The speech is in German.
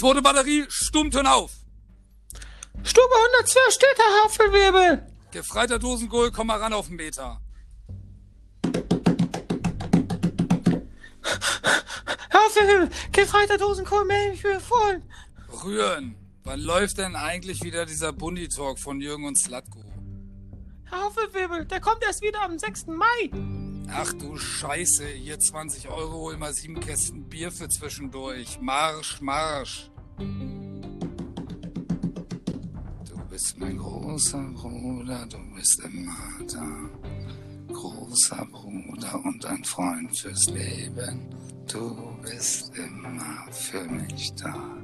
Zweite Batterie, Stummton auf. Stube 102 steht der Havelwirbel. Gefreiter Dosenkohl, komm mal ran auf den Meter. Havelwirbel, gefreiter Dosenkohl, melde mich voll. Rühren. Wann läuft denn eigentlich wieder dieser Bundi-Talk von Jürgen und Slatko? Havelwirbel, der kommt erst wieder am 6. Mai. Ach du Scheiße, hier 20 Euro, hol mal sieben Kästen Bier für zwischendurch. Marsch, marsch. Du bist mein großer Bruder, du bist immer da. Großer Bruder und ein Freund fürs Leben. Du bist immer für mich da.